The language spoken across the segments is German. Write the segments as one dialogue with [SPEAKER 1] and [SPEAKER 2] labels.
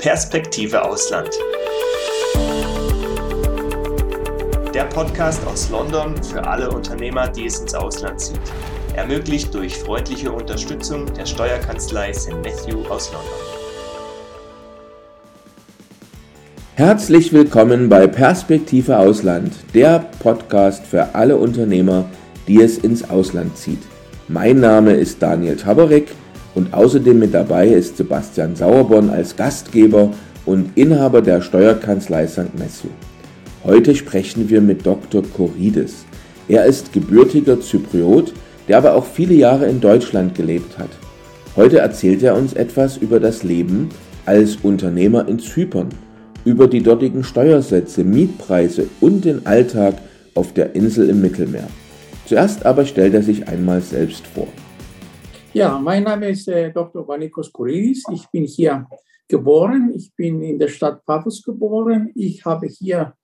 [SPEAKER 1] Perspektive Ausland. Der Podcast aus London für alle Unternehmer, die es ins Ausland zieht. Ermöglicht durch freundliche Unterstützung der Steuerkanzlei St. Matthew aus London.
[SPEAKER 2] Herzlich willkommen bei Perspektive Ausland, der Podcast für alle Unternehmer, die es ins Ausland zieht. Mein Name ist Daniel Tabarek und außerdem mit dabei ist Sebastian Sauerborn als Gastgeber und Inhaber der Steuerkanzlei St. Matthew. Heute sprechen wir mit Dr. Koridis. Er ist gebürtiger Zypriot, der aber auch viele Jahre in Deutschland gelebt hat. Heute erzählt er uns etwas über das Leben als Unternehmer in Zypern, über die dortigen Steuersätze, Mietpreise und den Alltag auf der Insel im Mittelmeer. Zuerst aber stellt er sich einmal selbst vor.
[SPEAKER 3] Ja, mein Name ist äh, Dr. Vanikos Kouridis. Ich bin hier geboren. Ich bin in der Stadt Paphos geboren. Ich habe hier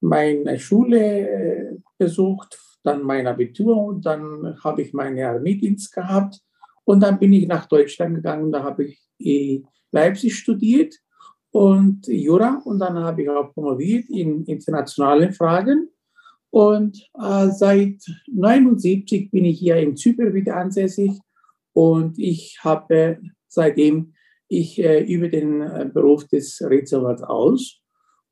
[SPEAKER 3] meine Schule äh, besucht, dann mein Abitur und dann habe ich meinen Armeedienst gehabt. Und dann bin ich nach Deutschland gegangen. Da habe ich in Leipzig studiert und Jura und dann habe ich auch promoviert in internationalen Fragen. Und äh, seit 1979 bin ich hier in Zypern wieder ansässig und ich habe seitdem ich äh, über den äh, Beruf des Rechtsanwalts aus.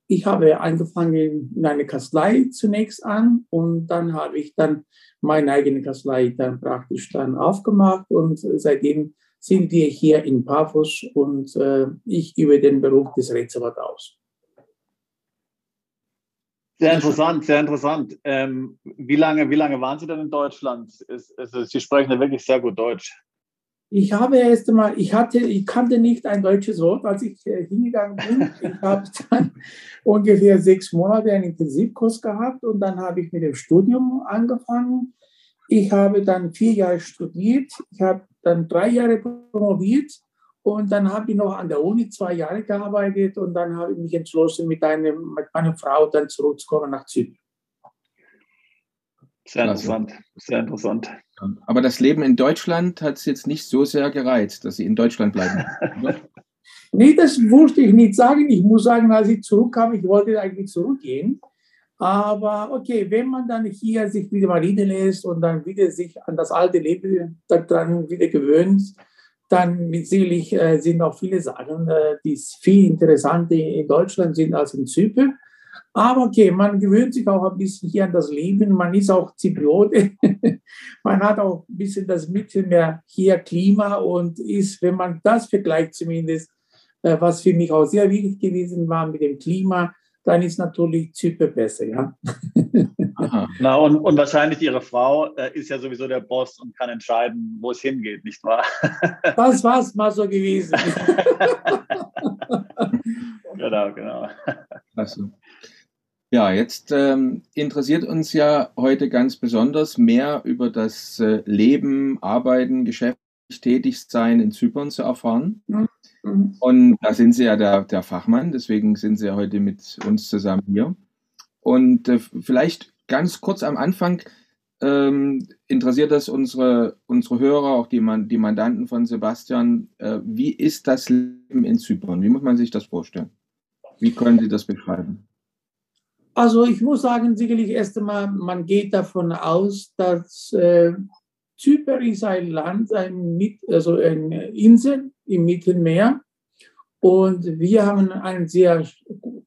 [SPEAKER 3] Ich habe angefangen in einer Kanzlei zunächst an und dann habe ich dann meine eigene Kanzlei dann praktisch dann aufgemacht und seitdem sind wir hier in Paphos und äh, ich über den Beruf des Rechtsanwalts aus.
[SPEAKER 4] Sehr interessant, sehr interessant. Ähm, wie, lange, wie lange waren Sie denn in Deutschland? Ist, ist, Sie sprechen ja wirklich sehr gut Deutsch.
[SPEAKER 3] Ich habe erst einmal, ich hatte, ich kannte nicht ein deutsches Wort, als ich äh, hingegangen bin. Ich habe dann ungefähr sechs Monate einen Intensivkurs gehabt und dann habe ich mit dem Studium angefangen. Ich habe dann vier Jahre studiert, ich habe dann drei Jahre promoviert und dann habe ich noch an der Uni zwei Jahre gearbeitet und dann habe ich mich entschlossen, mit, einem, mit meiner Frau dann zurückzukommen nach Zypern.
[SPEAKER 4] Sehr interessant, sehr interessant.
[SPEAKER 2] Aber das Leben in Deutschland hat es jetzt nicht so sehr gereizt, dass Sie in Deutschland bleiben.
[SPEAKER 3] nee, das wollte ich nicht sagen. Ich muss sagen, als ich zurückkam, ich wollte eigentlich zurückgehen. Aber okay, wenn man dann hier sich wieder mal niederlässt und dann wieder sich an das alte Leben dann wieder gewöhnt, dann sicherlich äh, sind auch viele Sachen, äh, die viel interessanter in Deutschland sind als in Zypern. Aber okay, man gewöhnt sich auch ein bisschen hier an das Leben. Man ist auch Zypriote. man hat auch ein bisschen das Mittelmeer hier Klima und ist, wenn man das vergleicht zumindest, äh, was für mich auch sehr wichtig gewesen war mit dem Klima, dann ist natürlich Zypern besser, ja.
[SPEAKER 4] Na, und, und wahrscheinlich Ihre Frau äh, ist ja sowieso der Boss und kann entscheiden, wo es hingeht, nicht wahr?
[SPEAKER 3] das war es mal so gewesen.
[SPEAKER 4] genau, genau.
[SPEAKER 2] Also. Ja, jetzt ähm, interessiert uns ja heute ganz besonders mehr über das äh, Leben, Arbeiten, geschäftlich tätig sein in Zypern zu erfahren. Mhm. Und da sind Sie ja der, der, Fachmann, deswegen sind Sie ja heute mit uns zusammen hier. Und äh, vielleicht ganz kurz am Anfang ähm, interessiert das unsere, unsere Hörer, auch die, die Mandanten von Sebastian. Äh, wie ist das Leben in Zypern? Wie muss man sich das vorstellen? Wie können Sie das beschreiben?
[SPEAKER 3] Also ich muss sagen, sicherlich erst einmal, man geht davon aus, dass äh, Zypern ist ein Land, ein, also eine Insel im Mittelmeer. Und wir haben ein sehr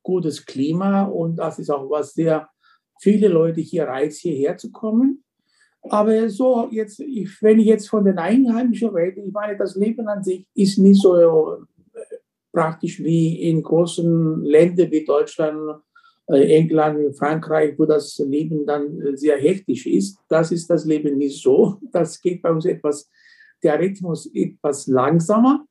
[SPEAKER 3] gutes Klima und das ist auch was sehr viele Leute hier reizt, hierher zu kommen. Aber so jetzt, ich, wenn ich jetzt von den Einheimischen rede, ich meine, das Leben an sich ist nicht so äh, praktisch wie in großen Ländern wie Deutschland England, Frankreich, wo das Leben dann äh, sehr hektisch ist. Das ist das Leben nicht so. Das geht bei uns etwas, der Rhythmus etwas langsamer.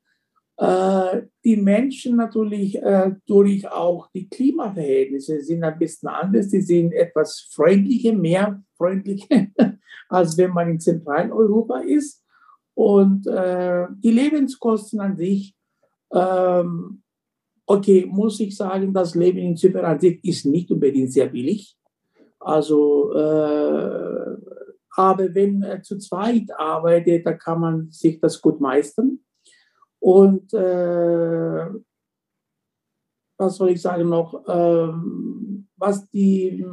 [SPEAKER 3] Äh, die Menschen natürlich durch auch die Klimaverhältnisse sind ein bisschen anders. Sie sind etwas freundlicher, mehr freundlicher, als wenn man in Zentraleuropa ist. Und die Lebenskosten an sich ähm, okay, muss ich sagen, das Leben in Zypern an sich ist nicht unbedingt sehr billig. Also, äh, aber wenn er zu zweit arbeitet, da kann man sich das gut meistern. Und äh, was soll ich sagen noch, ähm, was die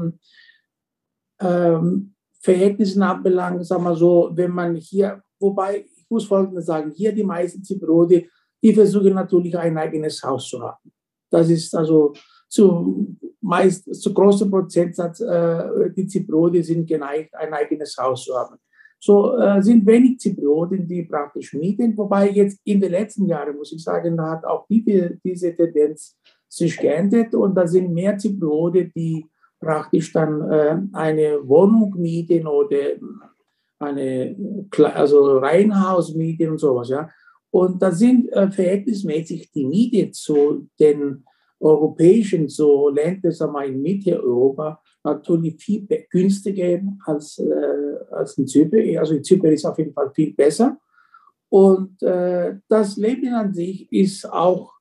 [SPEAKER 3] ähm, Verhältnisse anbelangt, sagen wir so, wenn man hier, wobei ich muss Folgendes sagen, hier die meisten Zypriote, die versuchen natürlich ein eigenes Haus zu haben. Das ist also zu meist zu großem Prozentsatz, äh, die Zypriote sind geneigt, ein eigenes Haus zu haben. So äh, sind wenig Zyprioten, die praktisch mieten, wobei jetzt in den letzten Jahren, muss ich sagen, da hat auch die, diese Tendenz sich geändert und da sind mehr Zypriote, die praktisch dann äh, eine Wohnung mieten oder eine also Reihenhaus mieten und sowas. Ja. Und da sind äh, verhältnismäßig die Miete zu den europäischen so Länder, sagen wir in Mitteleuropa, natürlich viel günstiger als, äh, als in Zypern. Also in Zypern ist auf jeden Fall viel besser. Und äh, das Leben an sich ist auch,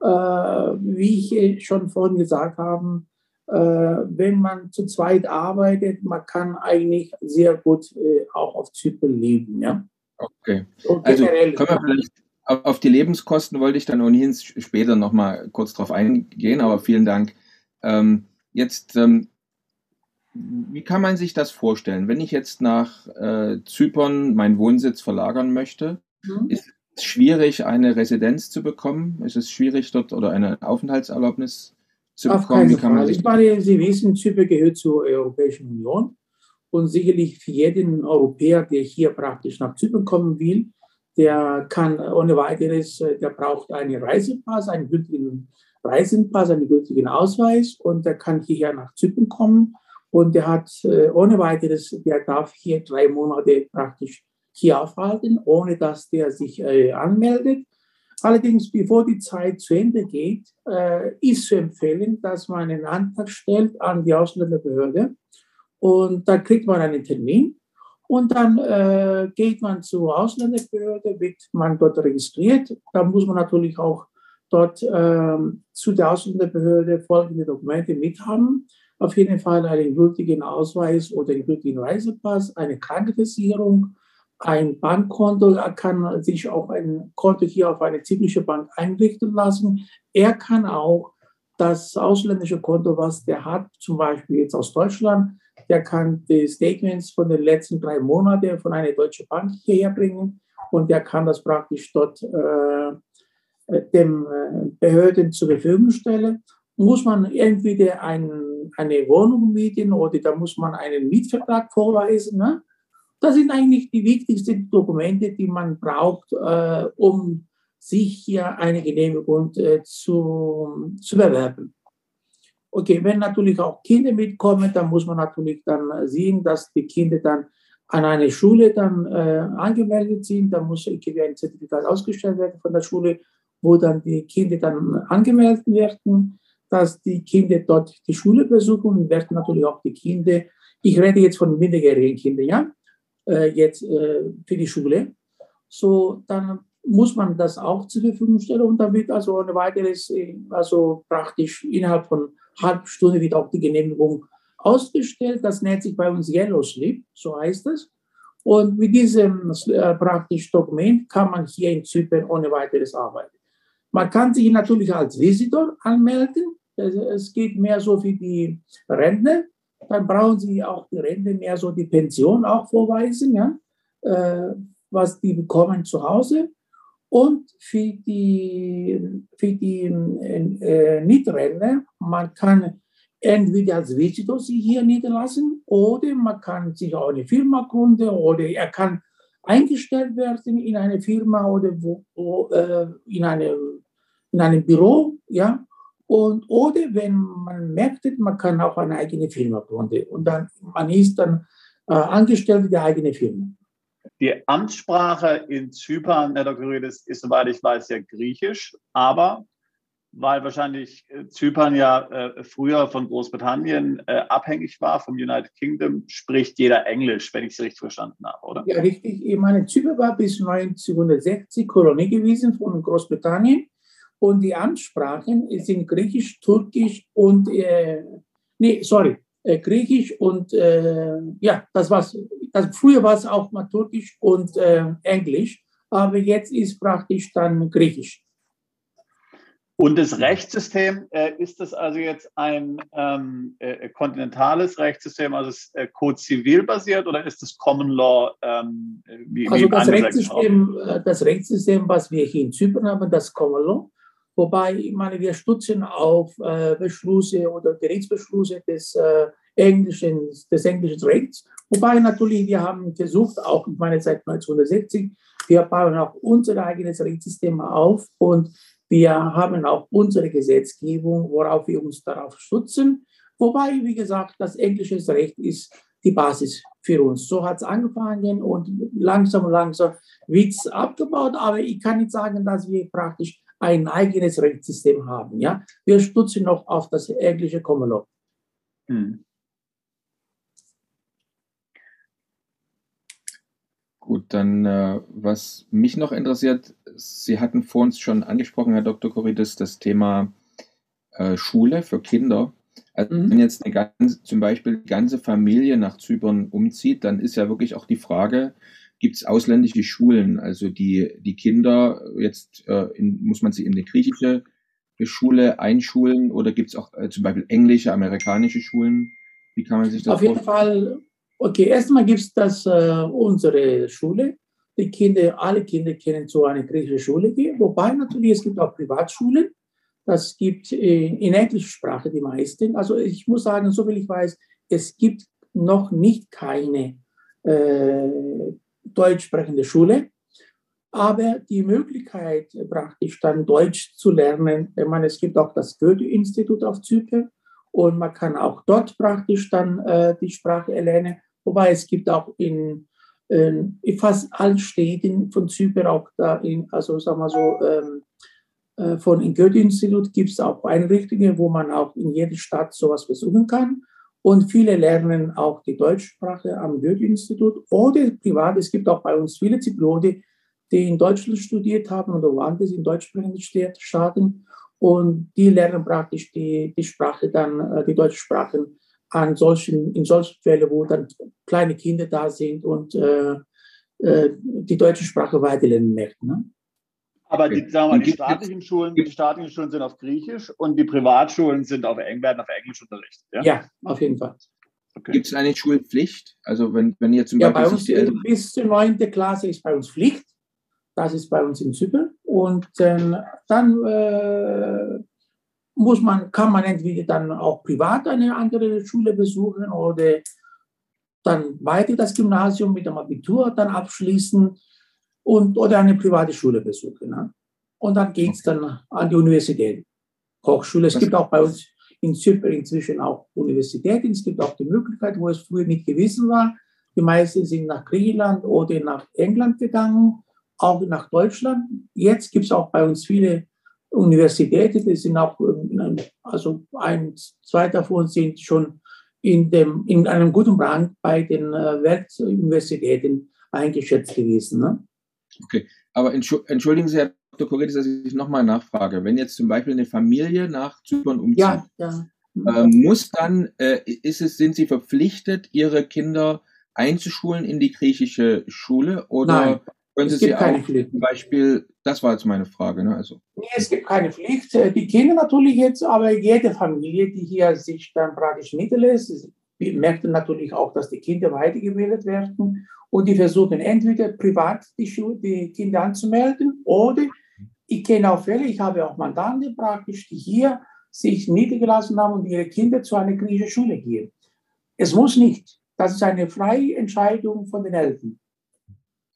[SPEAKER 3] äh, wie ich schon vorhin gesagt habe, äh, wenn man zu zweit arbeitet, man kann eigentlich sehr gut äh, auch auf Zypern leben. Ja?
[SPEAKER 2] Okay. Also können wir vielleicht auf die Lebenskosten wollte ich dann ohnehin später nochmal kurz drauf eingehen, aber vielen Dank. Ähm, jetzt, ähm, wie kann man sich das vorstellen? Wenn ich jetzt nach äh, Zypern meinen Wohnsitz verlagern möchte, mhm. ist es schwierig, eine Residenz zu bekommen? Ist es schwierig, dort oder eine Aufenthaltserlaubnis zu Auf bekommen?
[SPEAKER 3] Wie kann man sich ich meine, Sie wissen, Zypern gehört zur Europäischen Union und sicherlich für jeden Europäer, der hier praktisch nach Zypern kommen will, der kann ohne weiteres, äh, der braucht einen Reisepass, einen gültigen Reisepass, einen gültigen Ausweis. Und der kann hierher nach Zypern kommen. Und der hat äh, ohne weiteres, der darf hier drei Monate praktisch hier aufhalten, ohne dass der sich äh, anmeldet. Allerdings, bevor die Zeit zu Ende geht, ist zu empfehlen, dass man einen Antrag stellt an die Ausländerbehörde und da kriegt man einen Termin und dann äh, geht man zur Ausländerbehörde, wird man dort registriert. Da muss man natürlich auch dort äh, zu der Ausländerbehörde folgende Dokumente mithaben. Auf jeden Fall einen gültigen Ausweis oder einen gültigen Reisepass, eine Krankenversicherung, ein Bankkonto. Er kann sich auch ein Konto hier auf eine zyprische Bank einrichten lassen. Er kann auch das ausländische Konto, was der hat, zum Beispiel jetzt aus Deutschland, der kann die Statements von den letzten drei Monaten von einer deutschen Bank hierher bringen und der kann das praktisch dort äh, dem äh, Behörden zur Verfügung stellen. Muss man entweder ein, eine Wohnung mieten oder da muss man einen Mietvertrag vorweisen. Ne? Das sind eigentlich die wichtigsten Dokumente, die man braucht, äh, um sich hier eine Genehmigung äh, zu, zu bewerben. Okay, wenn natürlich auch Kinder mitkommen, dann muss man natürlich dann sehen, dass die Kinder dann an eine Schule dann äh, angemeldet sind. Da muss ein Zertifikat ausgestellt werden von der Schule, wo dann die Kinder dann angemeldet werden, dass die Kinder dort die Schule besuchen werden natürlich auch die Kinder. Ich rede jetzt von minderjährigen Kindern, ja, äh, jetzt äh, für die Schule. So, dann muss man das auch zur Verfügung stellen und wird also ein weiteres, äh, also praktisch innerhalb von halb Stunde wird auch die Genehmigung ausgestellt. Das nennt sich bei uns Yellow Slip, so heißt es. Und mit diesem äh, praktisch Dokument kann man hier in Zypern ohne weiteres arbeiten. Man kann sich natürlich als Visitor anmelden. Es geht mehr so für die Rentner. Dann brauchen Sie auch die Rente mehr so die Pension auch vorweisen, ja, äh, was die bekommen zu Hause. Und für die, für die äh, Niederländer, man kann entweder als Visitor sich hier niederlassen oder man kann sich auch eine Firma gründen oder er kann eingestellt werden in eine Firma oder wo, wo, äh, in, einem, in einem Büro, ja. Und, oder wenn man merkt, man kann auch eine eigene Firma gründen und dann man ist dann äh, angestellt der eigenen Firma.
[SPEAKER 4] Die Amtssprache in Zypern, Herr Dr. Rüdes, ist, soweit ich weiß, ja Griechisch, aber weil wahrscheinlich äh, Zypern ja äh, früher von Großbritannien äh, abhängig war, vom United Kingdom, spricht jeder Englisch, wenn ich es richtig verstanden habe, oder?
[SPEAKER 3] Ja, richtig. Ich meine, Zypern war bis 1960 Kolonie gewesen von Großbritannien und die Amtssprachen sind Griechisch, Türkisch und, äh, nee, sorry, äh, Griechisch und äh, ja, das war's. Das, früher war es auch mal Türkisch und äh, Englisch, aber jetzt ist praktisch dann Griechisch.
[SPEAKER 4] Und das Rechtssystem, äh, ist das also jetzt ein ähm, äh, kontinentales Rechtssystem, also ist äh, Code zivil basiert oder ist das Common Law? Ähm,
[SPEAKER 3] wie, also wie das, Rechtssystem, äh, das Rechtssystem, was wir hier in Zypern haben, das Common Law, wobei ich meine, wir stützen auf äh, Beschlüsse oder Gerichtsbeschlüsse des, äh, englischen, des englischen Rechts, wobei natürlich wir haben versucht, auch in meiner Zeit 1960, wir bauen auch unser eigenes Rechtssystem auf und wir haben auch unsere Gesetzgebung, worauf wir uns darauf stützen. Wobei, wie gesagt, das englische Recht ist die Basis für uns. So hat es angefangen und langsam, langsam wird es abgebaut. Aber ich kann nicht sagen, dass wir praktisch ein eigenes Rechtssystem haben. Ja? Wir stützen noch auf das englische Common Law. Hm.
[SPEAKER 2] Gut, dann äh, was mich noch interessiert, Sie hatten vor uns schon angesprochen, Herr Dr. Koridis, das Thema äh, Schule für Kinder. Also mhm. wenn jetzt eine ganze, zum Beispiel die ganze Familie nach Zypern umzieht, dann ist ja wirklich auch die Frage, gibt es ausländische Schulen? Also die, die Kinder, jetzt äh, in, muss man sie in eine griechische Schule einschulen oder gibt es auch äh, zum Beispiel englische, amerikanische Schulen?
[SPEAKER 3] Wie kann man sich das Auf jeden Fall Okay, erstmal gibt es das äh, unsere Schule. Die Kinder, alle Kinder können zu einer griechischen Schule gehen, wobei natürlich es gibt auch Privatschulen. Das gibt äh, in englischer Sprache die meisten. Also ich muss sagen, so viel ich weiß, es gibt noch nicht keine äh, deutsch sprechende Schule. Aber die Möglichkeit, praktisch dann Deutsch zu lernen, ich meine, es gibt auch das Goethe-Institut auf Zypern und man kann auch dort praktisch dann äh, die Sprache erlernen. Wobei es gibt auch in, in fast allen Städten von Zypern auch da, in, also sagen wir so, ähm, äh, von dem Goethe-Institut gibt es auch Einrichtungen, wo man auch in jeder Stadt sowas besuchen kann. Und viele lernen auch die Deutschsprache am Goethe-Institut oder privat. Es gibt auch bei uns viele Zypriote, die in Deutschland studiert haben oder woanders in deutschsprachigen Staaten und die lernen praktisch die, die Sprache dann, äh, die deutsche Sprache an solchen, in solchen Fällen, wo dann kleine Kinder da sind und äh, äh, die deutsche Sprache weiterlernen möchten. Ne?
[SPEAKER 4] Aber die, sagen wir die staatlichen Schulen, die staatlichen Schulen sind auf Griechisch und die Privatschulen sind auf, werden auf Englisch unterrichtet.
[SPEAKER 3] Ja, ja auf jeden Fall.
[SPEAKER 2] Okay. Gibt es eine Schulpflicht? Also wenn, wenn ihr zum
[SPEAKER 3] ja, Beispiel bei uns die Eltern bis zur 9. Klasse ist bei uns Pflicht. Das ist bei uns in Zypern. Und äh, dann äh, muss man, kann man entweder dann auch privat eine andere Schule besuchen oder dann weiter das Gymnasium mit dem Abitur dann abschließen und, oder eine private Schule besuchen. Ne? Und dann geht es dann an die Universität, Hochschule. Es gibt auch bei uns in Zypern inzwischen auch Universitäten. Es gibt auch die Möglichkeit, wo es früher nicht gewesen war. Die meisten sind nach Griechenland oder nach England gegangen auch nach Deutschland. Jetzt gibt es auch bei uns viele Universitäten, die sind auch, ähm, also ein, zwei davon sind schon in, dem, in einem guten Rang bei den äh, Weltuniversitäten eingeschätzt gewesen. Ne?
[SPEAKER 2] Okay, aber entschuldigen Sie, Herr Dr. Koridis, dass ich nochmal nachfrage. Wenn jetzt zum Beispiel eine Familie nach Zypern umzieht, ja, ja. Äh, muss dann, äh, ist es, sind Sie verpflichtet, Ihre Kinder einzuschulen in die griechische Schule oder
[SPEAKER 3] Nein. Können Sie keine Pflicht.
[SPEAKER 2] Zum Beispiel, das war jetzt meine Frage. Ne? Also.
[SPEAKER 3] Nee, es gibt keine Pflicht. Äh, die Kinder natürlich jetzt, aber jede Familie, die hier sich dann praktisch niederlässt, merkt natürlich auch, dass die Kinder weitergebildet werden und die versuchen entweder privat die, Schule, die Kinder anzumelden oder ich kenne auch Fälle, ich habe auch Mandanten praktisch, die hier sich niedergelassen haben und ihre Kinder zu einer griechischen Schule gehen. Es muss nicht. Das ist eine freie Entscheidung von den Eltern.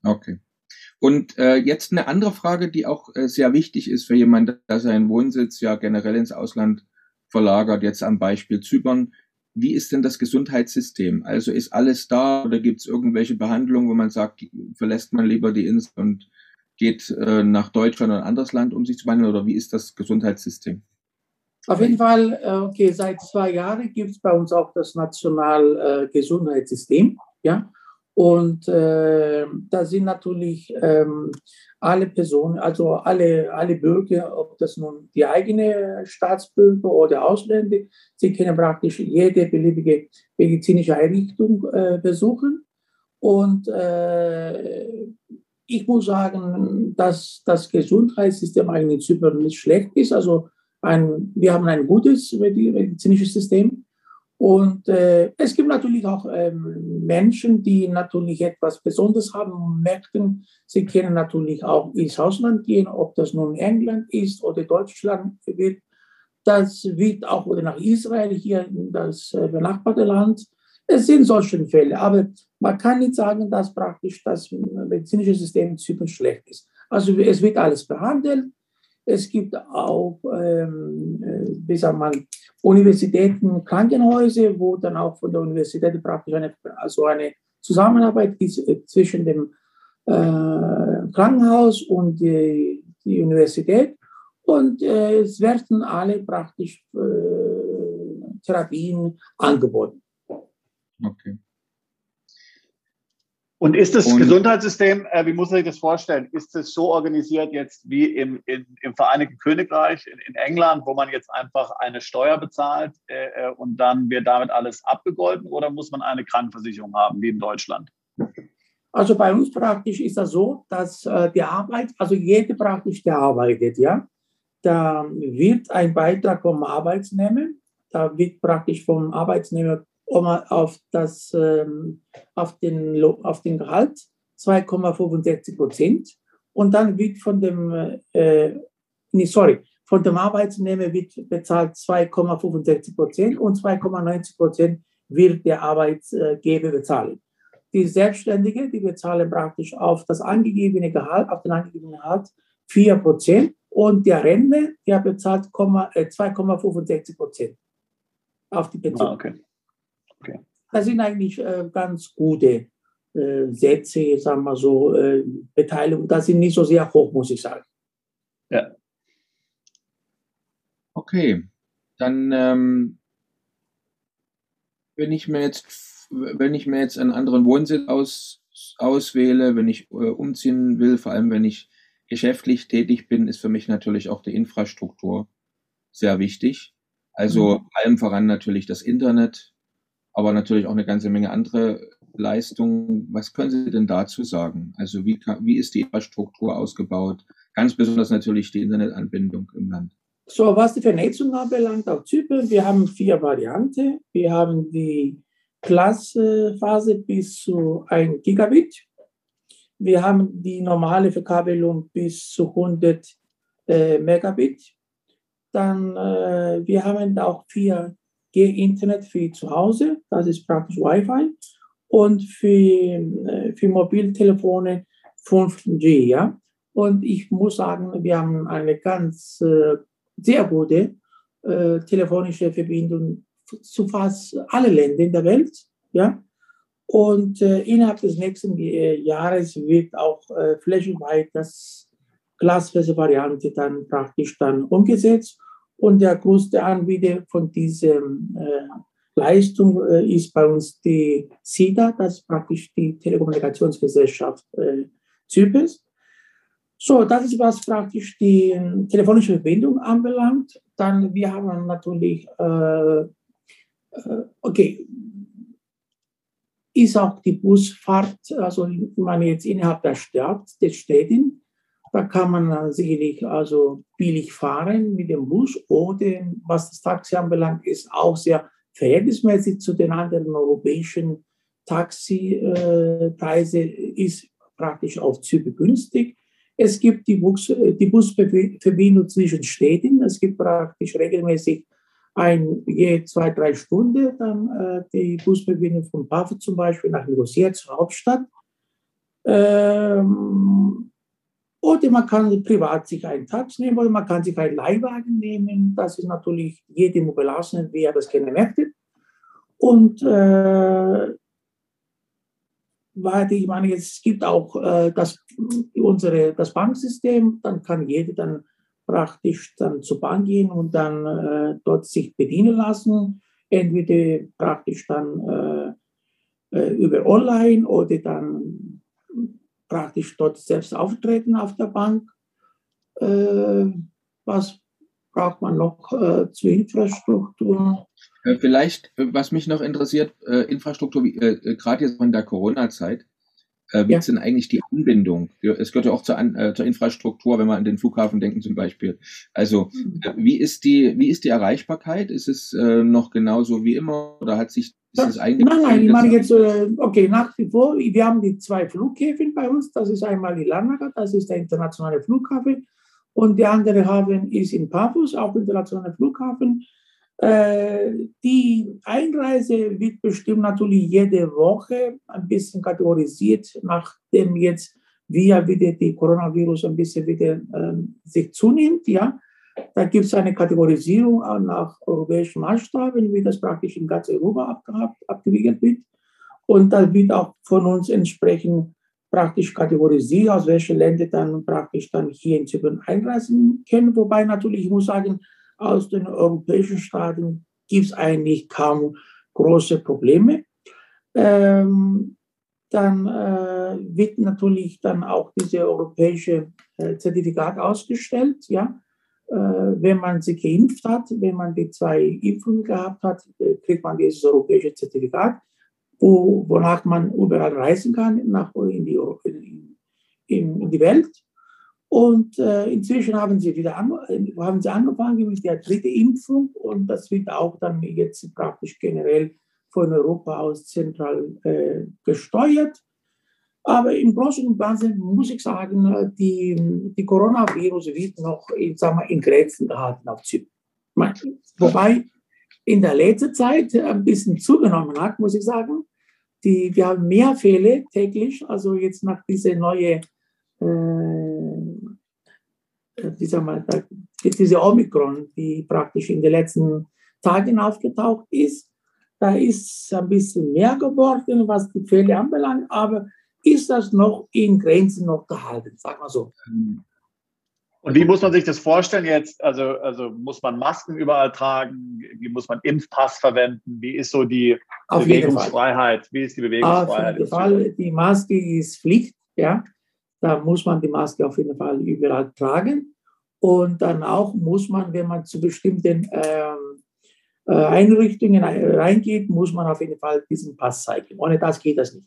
[SPEAKER 2] Okay. Und äh, jetzt eine andere Frage, die auch äh, sehr wichtig ist für jemanden, der seinen Wohnsitz ja generell ins Ausland verlagert, jetzt am Beispiel Zypern. Wie ist denn das Gesundheitssystem? Also ist alles da oder gibt es irgendwelche Behandlungen, wo man sagt, verlässt man lieber die Insel und geht äh, nach Deutschland oder ein anderes Land, um sich zu behandeln? Oder wie ist das Gesundheitssystem?
[SPEAKER 3] Auf jeden Fall, äh, okay, seit zwei Jahren gibt es bei uns auch das Nationalgesundheitssystem. Äh, ja? Und äh, da sind natürlich ähm, alle Personen, also alle, alle Bürger, ob das nun die eigene Staatsbürger oder Ausländer, sie können praktisch jede beliebige medizinische Einrichtung äh, besuchen. Und äh, ich muss sagen, dass das Gesundheitssystem eigentlich in Zypern nicht schlecht ist. Also ein, wir haben ein gutes medizinisches System. Und äh, es gibt natürlich auch ähm, Menschen, die natürlich etwas Besonderes haben und merken, sie können natürlich auch ins Ausland gehen, ob das nun England ist oder Deutschland wird. Das wird auch oder nach Israel hier das äh, benachbarte Land. Es sind solche Fälle, aber man kann nicht sagen, dass praktisch das medizinische System in Zypern schlecht ist. Also es wird alles behandelt. Es gibt auch, ähm, äh, wie sagt man, Universitäten, Krankenhäuser, wo dann auch von der Universität praktisch eine, also eine Zusammenarbeit ist äh, zwischen dem äh, Krankenhaus und die, die Universität. Und äh, es werden alle praktisch äh, Therapien angeboten.
[SPEAKER 4] Okay. Und ist das und, Gesundheitssystem, äh, wie muss man sich das vorstellen? Ist es so organisiert jetzt wie im, in, im Vereinigten Königreich, in, in, England, wo man jetzt einfach eine Steuer bezahlt äh, äh, und dann wird damit alles abgegolten oder muss man eine Krankenversicherung haben, wie in Deutschland?
[SPEAKER 3] Also bei uns praktisch ist das so, dass äh, die Arbeit, also jede praktisch, der arbeitet, ja, da wird ein Beitrag vom Arbeitsnehmer, da wird praktisch vom Arbeitsnehmer auf, das, ähm, auf, den, auf den Gehalt 2,65 Prozent und dann wird von dem, äh, nee, sorry, von dem Arbeitsnehmer wird bezahlt 2,65 Prozent und 2,90 Prozent wird der Arbeitgeber bezahlen. Die Selbstständigen, die bezahlen praktisch auf das angegebene Gehalt, auf den angegebenen Gehalt 4 Prozent und der Rentner, der bezahlt 2,65 äh, Prozent auf die Pension. Ah, okay. Okay. Das sind eigentlich äh, ganz gute äh, Sätze, sagen wir so, äh, Beteiligung. Das sind nicht so sehr hoch, muss ich sagen.
[SPEAKER 2] Ja. Okay, dann ähm, wenn ich mir jetzt, wenn ich mir jetzt einen anderen Wohnsitz aus, auswähle, wenn ich äh, umziehen will, vor allem wenn ich geschäftlich tätig bin, ist für mich natürlich auch die Infrastruktur sehr wichtig. Also mhm. allem voran natürlich das Internet, aber natürlich auch eine ganze Menge andere Leistungen. Was können Sie denn dazu sagen? Also wie, wie ist die Infrastruktur ausgebaut? Ganz besonders natürlich die Internetanbindung im Land.
[SPEAKER 3] So, was die Vernetzung anbelangt auf Zypern, wir haben vier Varianten. Wir haben die Klassphase bis zu 1 Gigabit. Wir haben die normale Verkabelung bis zu 100 äh, Megabit. Dann äh, wir haben auch vier G-Internet für zu Hause, das ist praktisch Wi-Fi, und für, äh, für Mobiltelefone 5G. Ja? Und ich muss sagen, wir haben eine ganz äh, sehr gute äh, telefonische Verbindung zu fast allen Ländern der Welt. Ja? Und äh, innerhalb des nächsten äh, Jahres wird auch äh, flächenweit das Glasfaser-Variante dann praktisch dann umgesetzt. Und der größte Anbieter von dieser äh, Leistung äh, ist bei uns die SIDA, das ist praktisch die Telekommunikationsgesellschaft äh, Zyperns. So, das ist, was praktisch die äh, telefonische Verbindung anbelangt. Dann, wir haben natürlich, äh, okay, ist auch die Busfahrt, also meine jetzt innerhalb der Stadt, der Städten, da kann man sicherlich also billig fahren mit dem Bus oder was das Taxi anbelangt, ist auch sehr verhältnismäßig zu den anderen europäischen Taxipreise, ist praktisch auf Züge günstig. Es gibt die, Bus, die Busverbindung zwischen Städten. Es gibt praktisch regelmäßig ein, je zwei, drei Stunden dann äh, die Busverbindung von Pafo zum Beispiel nach Nicosia zur Hauptstadt. Ähm, oder man kann privat sich einen Taxi nehmen oder man kann sich einen Leihwagen nehmen. Das ist natürlich jedem überlassen, wie er das gerne möchte. Und äh, weil ich meine, es gibt auch äh, das, unsere, das Banksystem, dann kann jeder dann praktisch dann zur Bank gehen und dann äh, dort sich bedienen lassen. Entweder praktisch dann äh, äh über Online oder dann praktisch dort selbst auftreten auf der Bank. Äh, was braucht man noch äh, zur Infrastruktur?
[SPEAKER 2] Äh, vielleicht, äh, was mich noch interessiert, äh, Infrastruktur, gerade jetzt von der Corona-Zeit. Wie ja. ist denn eigentlich die Anbindung? Es gehört ja auch zur, An zur Infrastruktur, wenn wir an den Flughafen denken zum Beispiel. Also mhm. wie ist die wie ist die Erreichbarkeit? Ist es noch genauso wie immer oder hat sich ist
[SPEAKER 3] eigentlich? Nein, nein, ich meine jetzt äh, okay nach wie vor. Wir haben die zwei Flughäfen bei uns. Das ist einmal die Larnaca, das ist der internationale Flughafen, und der andere Hafen ist in Paphos, auch internationaler Flughafen. Äh, die Einreise wird bestimmt natürlich jede Woche ein bisschen kategorisiert, nachdem jetzt wieder die Coronavirus ein bisschen wieder äh, sich zunimmt. Ja, da gibt es eine Kategorisierung nach europäischem Maßstab, wie das praktisch in ganz Europa abgewickelt wird. Und da wird auch von uns entsprechend praktisch kategorisiert, aus welchen Ländern dann praktisch dann hier in Zypern einreisen können. Wobei natürlich, ich muss sagen, aus den europäischen Staaten gibt es eigentlich kaum große Probleme. Ähm, dann äh, wird natürlich dann auch diese europäische äh, Zertifikat ausgestellt. Ja? Äh, wenn man sich geimpft hat, wenn man die zwei Impfungen gehabt hat, äh, kriegt man dieses europäische Zertifikat, wo, wonach man überall reisen kann nach, in, die, in, in die Welt. Und äh, inzwischen haben sie wieder an, haben sie angefangen mit der dritten Impfung und das wird auch dann jetzt praktisch generell von Europa aus zentral äh, gesteuert. Aber im Großen und Ganzen muss ich sagen, die, die Coronavirus wird noch ich sag mal, in Grenzen gehalten auf Zypern. Wobei in der letzten Zeit ein bisschen zugenommen hat, muss ich sagen. Die, wir haben mehr Fälle täglich, also jetzt nach dieser neuen äh, wie sagen diese Omikron, die praktisch in den letzten Tagen aufgetaucht ist. Da ist ein bisschen mehr geworden, was die Fälle anbelangt, aber ist das noch in Grenzen noch gehalten, sagen wir so.
[SPEAKER 4] Und wie muss man sich das vorstellen jetzt? Also, also muss man Masken überall tragen? Wie muss man Impfpass verwenden? Wie ist so die Auf Bewegungsfreiheit? Wie ist die Bewegungsfreiheit?
[SPEAKER 3] Auf jeden Fall, die Maske ist Pflicht, ja. Da muss man die Maske auf jeden Fall überall tragen. Und dann auch muss man, wenn man zu bestimmten ähm, äh, Einrichtungen reingeht, muss man auf jeden Fall diesen Pass zeigen. Ohne das geht das nicht.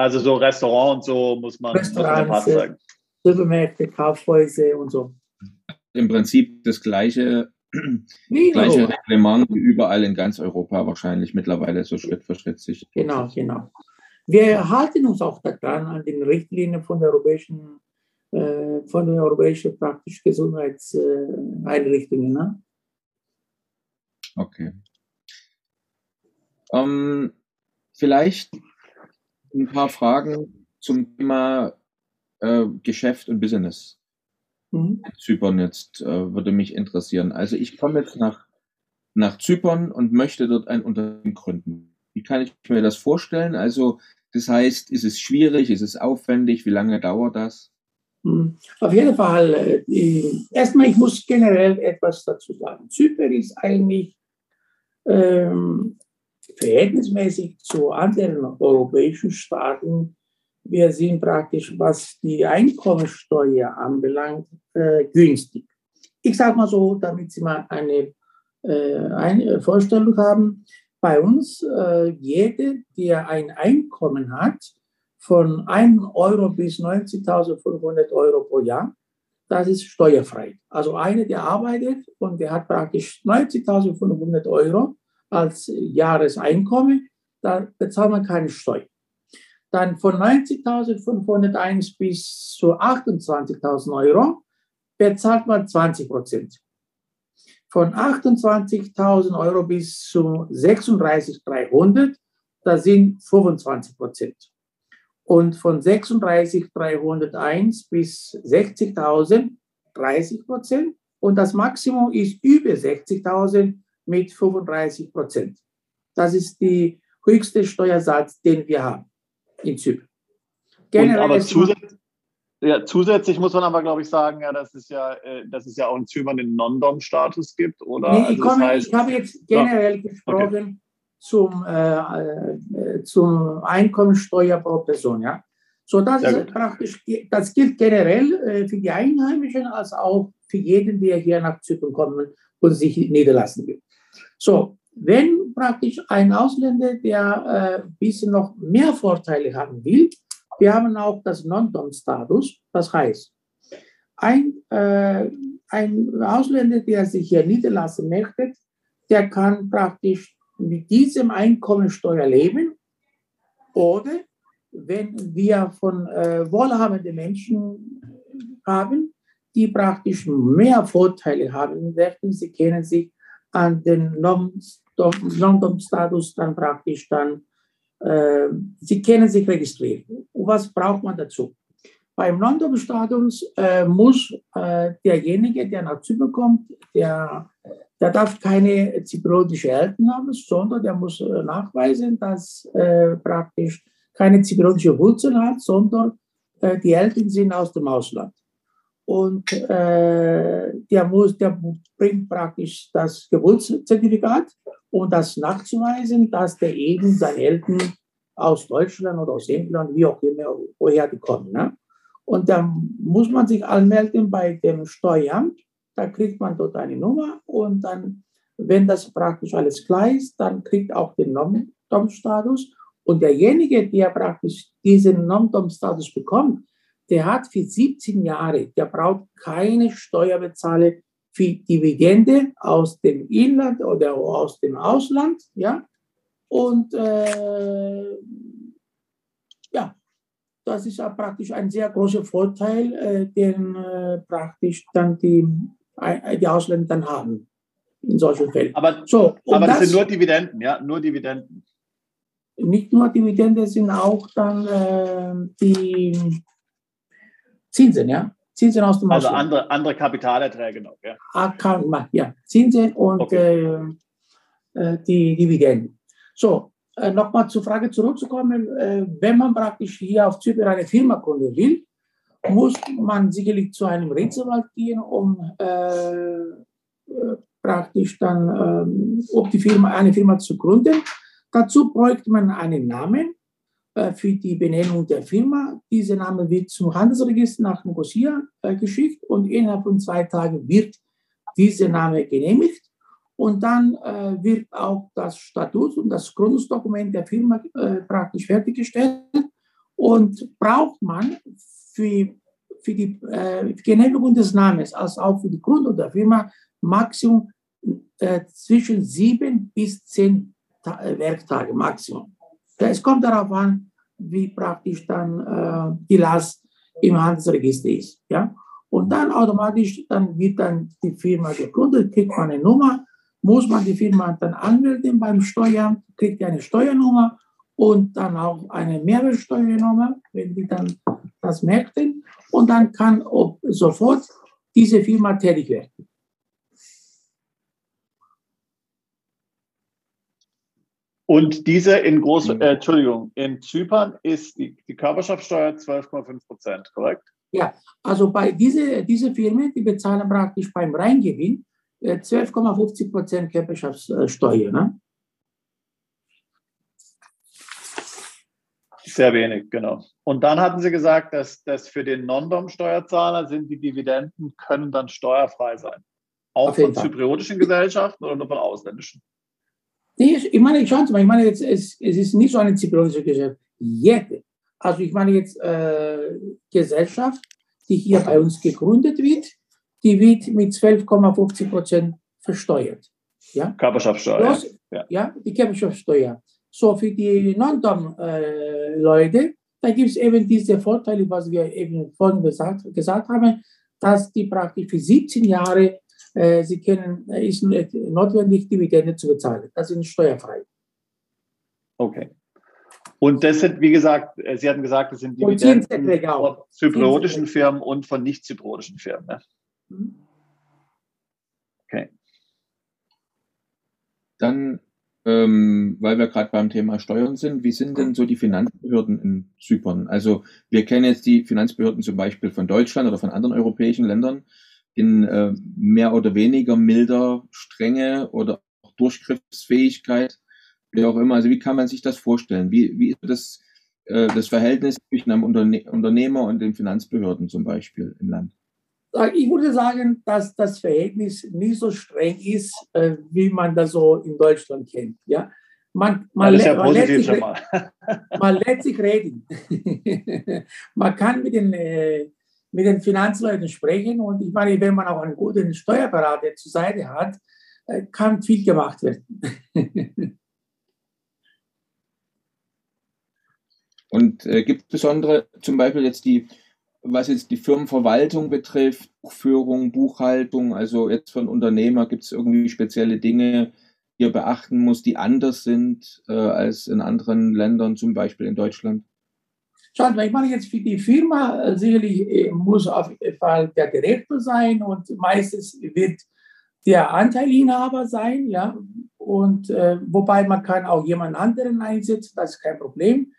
[SPEAKER 4] Also so Restaurant und so muss man,
[SPEAKER 3] Restaurants, muss man Pass zeigen. Supermärkte, Kaufhäuser und so.
[SPEAKER 2] Im Prinzip das gleiche, gleiche Reglement wie überall in ganz Europa wahrscheinlich mittlerweile so Schritt für Schritt sich.
[SPEAKER 3] Genau, genau. Wir halten uns auch daran an den Richtlinien von der europäischen, äh, von den europäischen praktisch Gesundheitseinrichtungen. Ne?
[SPEAKER 2] Okay. Ähm, vielleicht ein paar Fragen zum Thema äh, Geschäft und Business. Mhm. Zypern jetzt äh, würde mich interessieren. Also ich komme jetzt nach, nach Zypern und möchte dort ein Unternehmen gründen. Wie kann ich mir das vorstellen? Also das heißt, ist es schwierig, ist es aufwendig, wie lange dauert das?
[SPEAKER 3] Hm. Auf jeden Fall, äh, erstmal, ich muss generell etwas dazu sagen. Zypern ist eigentlich ähm, verhältnismäßig zu anderen europäischen Staaten, wir sind praktisch, was die Einkommensteuer anbelangt, äh, günstig. Ich sage mal so, damit Sie mal eine, äh, eine Vorstellung haben bei uns, äh, jeder, der ein Einkommen hat von 1 Euro bis 90.500 Euro pro Jahr, das ist steuerfrei. Also einer, der arbeitet und der hat praktisch 90.500 Euro als Jahreseinkommen, da bezahlt man keine Steuer. Dann von 90.501 bis zu 28.000 Euro bezahlt man 20 Prozent von 28.000 Euro bis zu 36.300, das sind 25 Prozent. Und von 36.301 bis 60.000 30 Prozent. Und das Maximum ist über 60.000 mit 35 Prozent. Das ist der höchste Steuersatz, den wir haben in Zypern.
[SPEAKER 4] Generell aber zusätzlich, ja, zusätzlich muss man aber, glaube ich, sagen, ja, dass es ja, äh, dass es ja auch in Zypern den Non-Dom-Status gibt, oder?
[SPEAKER 3] Nee, ich, also komme, heißt, ich habe jetzt generell ja. gesprochen okay. zum, äh, äh, zum Einkommensteuer pro Person, ja. So, das ist praktisch, das gilt generell äh, für die Einheimischen als auch für jeden, der hier nach Zypern kommen und sich niederlassen will. So, wenn praktisch ein Ausländer, der äh, ein bisschen noch mehr Vorteile haben will, Wir haben auch das Non-Dom-Status. Das heißt, ein, äh, ein Ausländer, der sich hier niederlassen möchte, der kann praktisch mit diesem Einkommensteuer leben oder wenn wir von äh, wohlhabenden Menschen haben, die praktisch mehr Vorteile haben werden, sie können sich an den Non-Dom-Status dann praktisch dann, äh, sie können sich registrieren. Was braucht man dazu? Beim Non-Dom-Status äh, muss äh, derjenige, der nach Zypern kommt, der, der darf keine zypriotische Eltern haben, sondern der muss äh, nachweisen, dass äh, praktisch keine zypriotische Wurzel hat, sondern äh, die Eltern sind aus dem Ausland. Und äh, der, muss, der bringt praktisch das Geburtszertifikat und das nachzuweisen, dass der eben seine Eltern aus Deutschland oder aus England, wie auch immer, woher die kommen. Ne? Und dann muss man sich anmelden bei dem Steueramt. Da kriegt man dort eine Nummer und dann, wenn das praktisch alles klar ist, dann kriegt auch den Nom-Status. Und derjenige, der praktisch diesen Nom-Status bekommt, der hat für 17 Jahre, der braucht keine Steuer bezahlen für Dividende aus dem Inland oder aus dem Ausland. Ja? Und äh, ja, das ist praktisch ein sehr großer Vorteil, äh, den äh, praktisch dann die, äh, die Ausländer dann haben in solchen Fällen.
[SPEAKER 4] Aber, so, aber das, das, sind nur Dividenden, ja, nur Dividenden.
[SPEAKER 3] Nicht nur Dividenden, sind auch dann äh, die Zinsen, ja. Zinsen aus dem
[SPEAKER 4] Also andere, andere Kapitalerträge noch, ja.
[SPEAKER 3] Account, ja, Zinsen und okay. äh, äh die Dividenden. So, äh, nochmal zur Frage zurückzukommen, äh, wenn man praktisch hier auf Zypern eine Firma gründen will, muss man sicherlich zu einem Rechtsanwalt gehen, um äh, praktisch dann, ähm, ob die Firma, eine Firma zu gründen. Dazu bräuchte man einen Namen äh, für die Benennung der Firma. Dieser Name wird zum Handelsregister nach Nicosia äh, geschickt und innerhalb von zwei Tagen wird dieser Name genehmigt. Und dann äh, wird auch das Statut und das Gründungsdokument der Firma äh, praktisch fertiggestellt. Und braucht man für, für die äh, Genehmigung des Namens als auch für die Gründung der Firma Maximum äh, zwischen sieben bis zehn Werktage Maximum. Es kommt darauf an, wie praktisch dann äh, die Last im Handelsregister ist. Ja? Und dann automatisch dann wird dann die Firma gegründet, kriegt man eine Nummer muss man die Firma dann anmelden beim Steueramt, kriegt eine Steuernummer und dann auch eine Mehrwertsteuernummer, wenn die dann das merken. Und dann kann sofort diese Firma tätig werden.
[SPEAKER 4] Und diese in Groß, äh, Entschuldigung, in Zypern ist die, die Körperschaftssteuer 12,5 Prozent, korrekt?
[SPEAKER 3] Ja, also bei diese, diese Firmen, die bezahlen praktisch beim Reingewinn 12,50 äh, Prozent Körperschaftssteuer. Ne?
[SPEAKER 4] Sehr wenig, genau. Und dann hatten Sie gesagt, dass, dass für den Non-Dom-Steuerzahler sind die Dividenden können dann steuerfrei sein. Auch von zypriotischen Gesellschaften oder nur von ausländischen?
[SPEAKER 3] Ich meine, schauen Sie mal, ich meine jetzt, es, es ist nicht so eine zypriotische Gesellschaft. Jede. Also ich meine jetzt äh, Gesellschaft, die hier bei uns gegründet wird, die wird mit 12,50 Prozent versteuert. Ja?
[SPEAKER 4] Körperschaftssteuer.
[SPEAKER 3] ja. ja, die Körperschaftssteuer. So für die Non-Dom-Leute, äh, da gibt es eben diese Vorteile, was wir eben vorhin gesagt, gesagt haben, dass die praktisch für 17 Jahre, sie können, äh, ist notwendig, Dividende zu bezahlen. Das ist steuerfrei.
[SPEAKER 4] Okay. Und das sind, wie gesagt, äh, Sie hatten gesagt, das sind Dividenden von zypriotischen Firmen und von nicht-zypriotischen Firmen. Ne? Okay.
[SPEAKER 2] Dann, ähm, weil wir gerade beim Thema Steuern sind, wie sind denn so die Finanzbehörden in Zypern? Also wir kennen jetzt die Finanzbehörden zum Beispiel von Deutschland oder von anderen europäischen Ländern in äh, mehr oder weniger milder Strenge oder auch Durchgriffsfähigkeit, wie auch immer. Also wie kann man sich das vorstellen? Wie, wie ist das, äh, das Verhältnis zwischen einem Unterne Unternehmer und den Finanzbehörden zum Beispiel im Land?
[SPEAKER 3] Ich würde sagen, dass das Verhältnis nicht so streng ist, äh, wie man das so in Deutschland kennt. Ja? man, man, ja, ja man, lässt sich, man, lässt sich, reden. man kann mit den, äh, mit den Finanzleuten sprechen und ich meine, wenn man auch einen guten Steuerberater zur Seite hat, äh, kann viel gemacht werden.
[SPEAKER 2] und äh, gibt es besondere, zum Beispiel jetzt die, was jetzt die Firmenverwaltung betrifft, Buchführung, Buchhaltung, also jetzt von Unternehmer, gibt es irgendwie spezielle Dinge, hier beachten muss, die anders sind äh, als in anderen Ländern, zum Beispiel in Deutschland?
[SPEAKER 3] Schaut mal, ich meine jetzt für die Firma, äh, sicherlich äh, muss auf jeden Fall der Direktor sein und meistens wird der Anteilinhaber sein, ja, und äh, wobei man kann auch jemand anderen einsetzen, das ist kein Problem.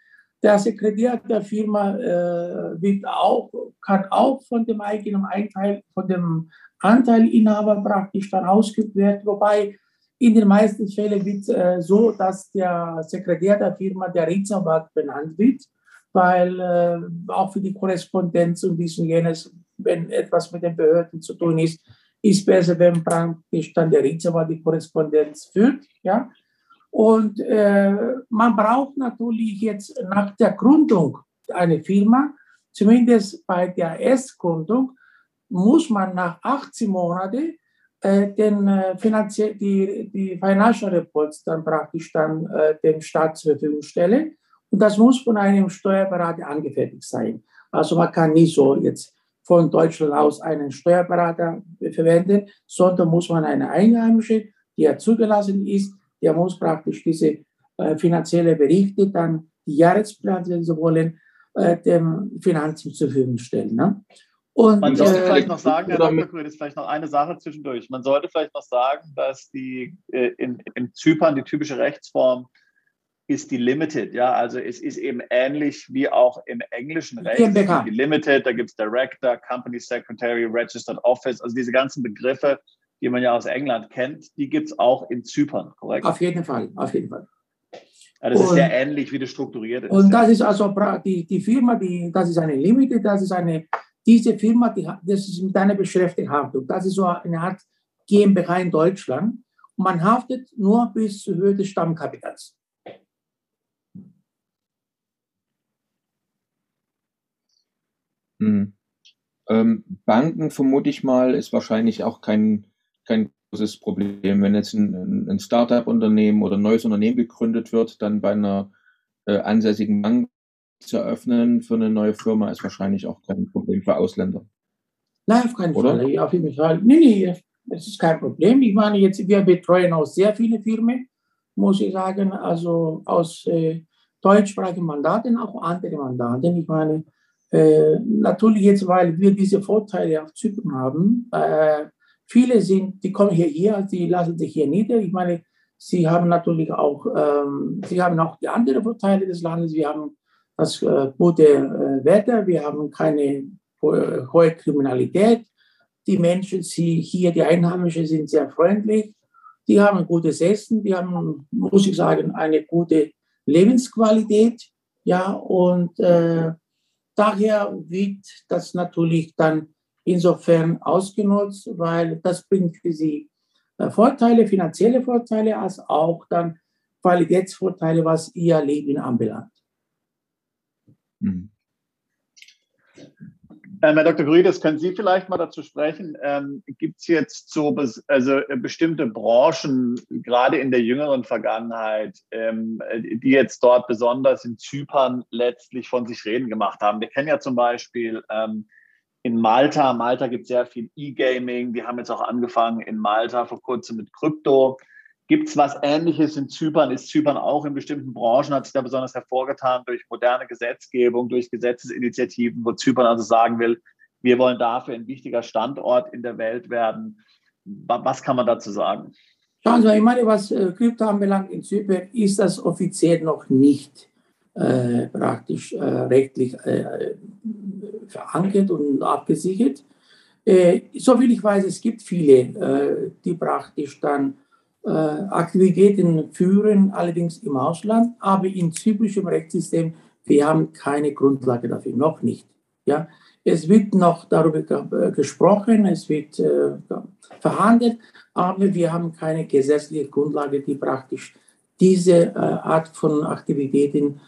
[SPEAKER 3] Der Sekretär der Firma äh, wird auch, kann auch von dem eigenen Einteil, von dem Anteilinhaber praktisch dann ausgeübt werden, wobei in den meisten Fällen wird es äh, so, dass der Sekretär der Firma der Rechtsanwalt benannt wird, weil äh, auch für die Korrespondenz und dies und jenes, wenn etwas mit den Behörden zu tun ist, ist besser, wenn praktisch dann der Rechtsanwalt die Korrespondenz führt. Ja? Und äh, man braucht natürlich jetzt nach der Gründung einer Firma, zumindest bei der Erstgründung, muss man nach 18 Monaten äh, den äh, die, die Financial Reports dann praktisch dann äh, dem Staat zur Verfügung stellen. Und das muss von einem Steuerberater angefertigt sein. Also man kann nicht so jetzt von Deutschland aus einen Steuerberater verwenden, sondern muss man eine Einheimische, die ja zugelassen ist, der muss praktisch diese äh, finanzielle Berichte, dann die Jahrespläne, wenn Sie wollen, äh, dem Finanzamt zur Verfügung stellen. Ne?
[SPEAKER 4] Und, Man sollte äh, vielleicht noch sagen, Herr Dr. Kuhl, ist vielleicht noch eine Sache zwischendurch. Man sollte vielleicht noch sagen, dass die äh, in, in Zypern die typische Rechtsform ist die Limited. Ja, also es ist eben ähnlich wie auch im englischen Recht.
[SPEAKER 3] GmbH.
[SPEAKER 4] Die Limited, da gibt es Director, Company Secretary, Registered Office, also diese ganzen Begriffe, die man ja aus England kennt, die gibt es auch in Zypern, korrekt?
[SPEAKER 3] Auf jeden Fall, auf jeden Fall.
[SPEAKER 4] Ja, das und, ist sehr ähnlich, wie das strukturiert ist.
[SPEAKER 3] Und das ist also die, die Firma, die, das ist eine Limited, das ist eine diese Firma, die, das ist mit einer Beschäftigten Das ist so eine Art GmbH in Deutschland. Und man haftet nur bis zur Höhe des Stammkapitals.
[SPEAKER 2] Hm. Ähm, Banken, vermute ich mal, ist wahrscheinlich auch kein, kein großes Problem. Wenn jetzt ein, ein Startup-Unternehmen oder ein neues Unternehmen gegründet wird, dann bei einer äh, ansässigen Bank zu eröffnen für eine neue Firma ist wahrscheinlich auch kein Problem für Ausländer.
[SPEAKER 3] Nein, auf keinen Oder? Fall. Auf jeden Fall. Nee, nee, das ist kein Problem. Ich meine, jetzt, wir betreuen auch sehr viele Firmen, muss ich sagen, also aus äh, deutschsprachigen Mandaten, auch andere Mandaten. Ich meine, äh, natürlich jetzt, weil wir diese Vorteile auf Zypern haben, äh, viele sind, die kommen hierher, sie lassen sich hier nieder. Ich meine, sie haben natürlich auch, ähm, sie haben auch die anderen Vorteile des Landes. Wir haben das äh, gute äh, Wetter, wir haben keine hohe Kriminalität. Die Menschen, die hier, die Einheimischen, sind sehr freundlich. Die haben gutes Essen, die haben, muss ich sagen, eine gute Lebensqualität. Ja, und äh, daher wird das natürlich dann insofern ausgenutzt, weil das bringt für sie äh, Vorteile, finanzielle Vorteile, als auch dann Qualitätsvorteile, was ihr Leben anbelangt.
[SPEAKER 4] Mhm. Ähm, Herr Dr. Grüdes, können Sie vielleicht mal dazu sprechen? Ähm, Gibt es jetzt so also äh, bestimmte Branchen, gerade in der jüngeren Vergangenheit, ähm, die jetzt dort besonders in Zypern letztlich von sich reden gemacht haben? Wir kennen ja zum Beispiel ähm, in Malta, Malta gibt es sehr viel E-Gaming, die haben jetzt auch angefangen in Malta vor kurzem mit Krypto. Gibt es was Ähnliches in Zypern? Ist Zypern auch in bestimmten Branchen, hat sich da besonders hervorgetan durch moderne Gesetzgebung, durch Gesetzesinitiativen, wo Zypern also sagen will, wir wollen dafür ein wichtiger Standort in der Welt werden. Was kann man dazu sagen?
[SPEAKER 3] Schauen Sie mal, ich meine, was äh, Krypto anbelangt in Zypern, ist das offiziell noch nicht äh, praktisch äh, rechtlich äh, verankert und abgesichert. Äh, soviel ich weiß, es gibt viele, äh, die praktisch dann äh, Aktivitäten führen, allerdings im Ausland, aber in zyprischem Rechtssystem, wir haben keine Grundlage dafür, noch nicht. Ja? Es wird noch darüber äh, gesprochen, es wird äh, verhandelt, aber wir haben keine gesetzliche Grundlage, die praktisch diese äh, Art von Aktivitäten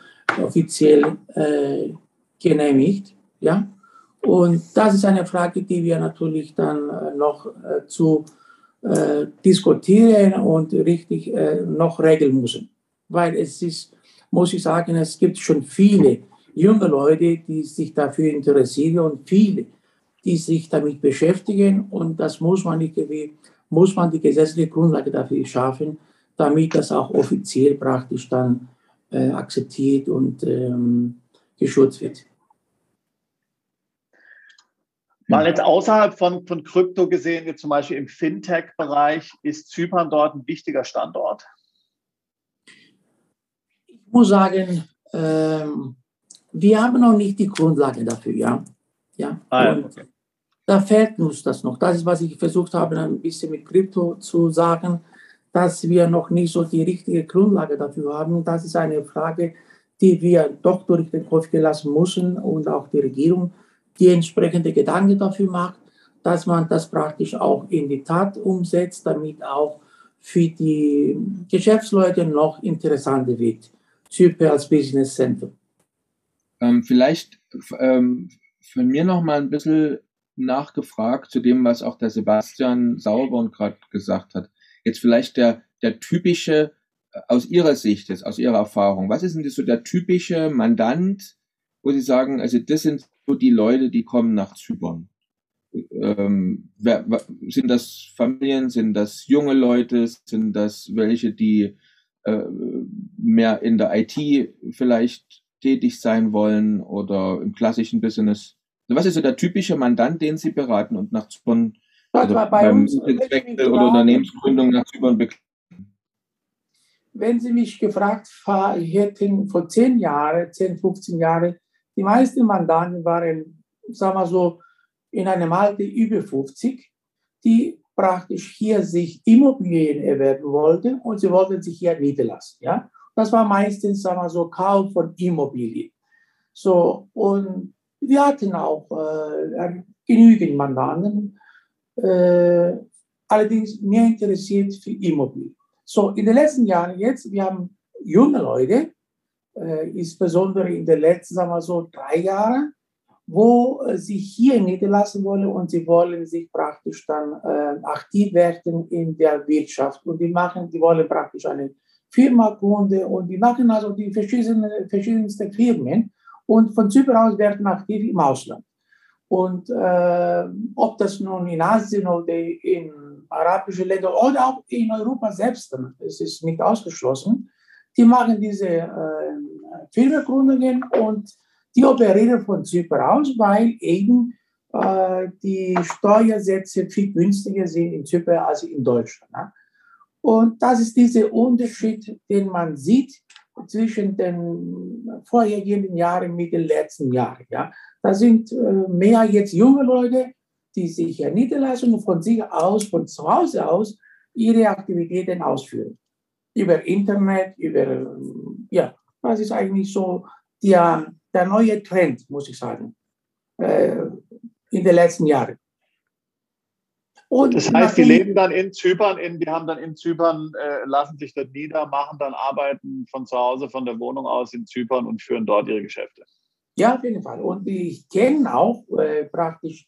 [SPEAKER 3] offiziell äh, genehmigt. Ja? Und das ist eine Frage, die wir natürlich dann äh, noch äh, zu äh, diskutieren und richtig äh, noch regeln müssen. Weil es ist, muss ich sagen, es gibt schon viele junge Leute, die sich dafür interessieren und viele, die sich damit beschäftigen. Und das muss man irgendwie, muss man die gesetzliche Grundlage dafür schaffen, damit das auch offiziell praktisch dann äh, akzeptiert und ähm, geschützt wird.
[SPEAKER 4] Mal jetzt außerhalb von, von Krypto gesehen, jetzt zum Beispiel im Fintech-Bereich, ist Zypern dort ein wichtiger Standort?
[SPEAKER 3] Ich muss sagen, ähm, wir haben noch nicht die Grundlage dafür, ja. ja? Ah, okay. Da fehlt uns das noch. Das ist, was ich versucht habe, ein bisschen mit Krypto zu sagen, dass wir noch nicht so die richtige Grundlage dafür haben. Das ist eine Frage, die wir doch durch den Kopf gelassen müssen und auch die Regierung die entsprechende Gedanken dafür macht, dass man das praktisch auch in die Tat umsetzt, damit auch für die Geschäftsleute noch interessanter wird, Zypern als Business Center.
[SPEAKER 2] Ähm, vielleicht ähm, von mir noch mal ein bisschen nachgefragt zu dem, was auch der Sebastian Sauerborn gerade gesagt hat. Jetzt vielleicht der, der typische, äh, aus Ihrer Sicht, jetzt, aus Ihrer Erfahrung, was ist denn das so der typische Mandant, wo Sie sagen, also das sind so die Leute, die kommen nach Zypern? Ähm, wer, sind das Familien, sind das junge Leute, sind das welche, die äh, mehr in der IT vielleicht tätig sein wollen oder im klassischen Business? Was ist so der typische Mandant, den Sie beraten und nach Zypern also beim Wechsel oder Unternehmensgründung nach Zypern begleiten?
[SPEAKER 3] Wenn Sie mich gefragt hätten vor zehn Jahren, 10, 15 Jahren, die meisten Mandanten waren, sagen wir so, in einem Alter über 50, die praktisch hier sich Immobilien erwerben wollten und sie wollten sich hier niederlassen. Ja? Das war meistens, sagen wir so, Kauf von Immobilien. So, und wir hatten auch äh, genügend Mandanten, äh, allerdings mehr interessiert für Immobilien. So, in den letzten Jahren jetzt, wir haben junge Leute, äh, insbesondere in den letzten, sagen wir so, drei Jahren, wo äh, sie hier niederlassen wollen und sie wollen sich praktisch dann äh, aktiv werden in der Wirtschaft. Und die machen, die wollen praktisch eine Firma gründen und die machen also die verschiedenen, verschiedensten Firmen und von Zypern aus werden aktiv im Ausland. Und äh, ob das nun in Asien oder in arabischen Ländern oder auch in Europa selbst, es ist nicht ausgeschlossen, die machen diese äh, Firmengründungen und die operieren von Zypern aus, weil eben äh, die Steuersätze viel günstiger sind in Zypern als in Deutschland. Ne? Und das ist dieser Unterschied, den man sieht zwischen den vorhergehenden Jahren mit den letzten Jahren. Ja? Da sind äh, mehr jetzt junge Leute, die sich ja niederlassen und von sich aus, von zu Hause aus, ihre Aktivitäten ausführen über Internet, über, ja, das ist eigentlich so der, der neue Trend, muss ich sagen, äh, in den letzten Jahren.
[SPEAKER 4] Und das heißt, die leben dann in Zypern, in, die haben dann in Zypern, äh, lassen sich dort nieder, machen dann Arbeiten von zu Hause, von der Wohnung aus in Zypern und führen dort ihre Geschäfte.
[SPEAKER 3] Ja, auf jeden Fall. Und ich kenne auch äh, praktisch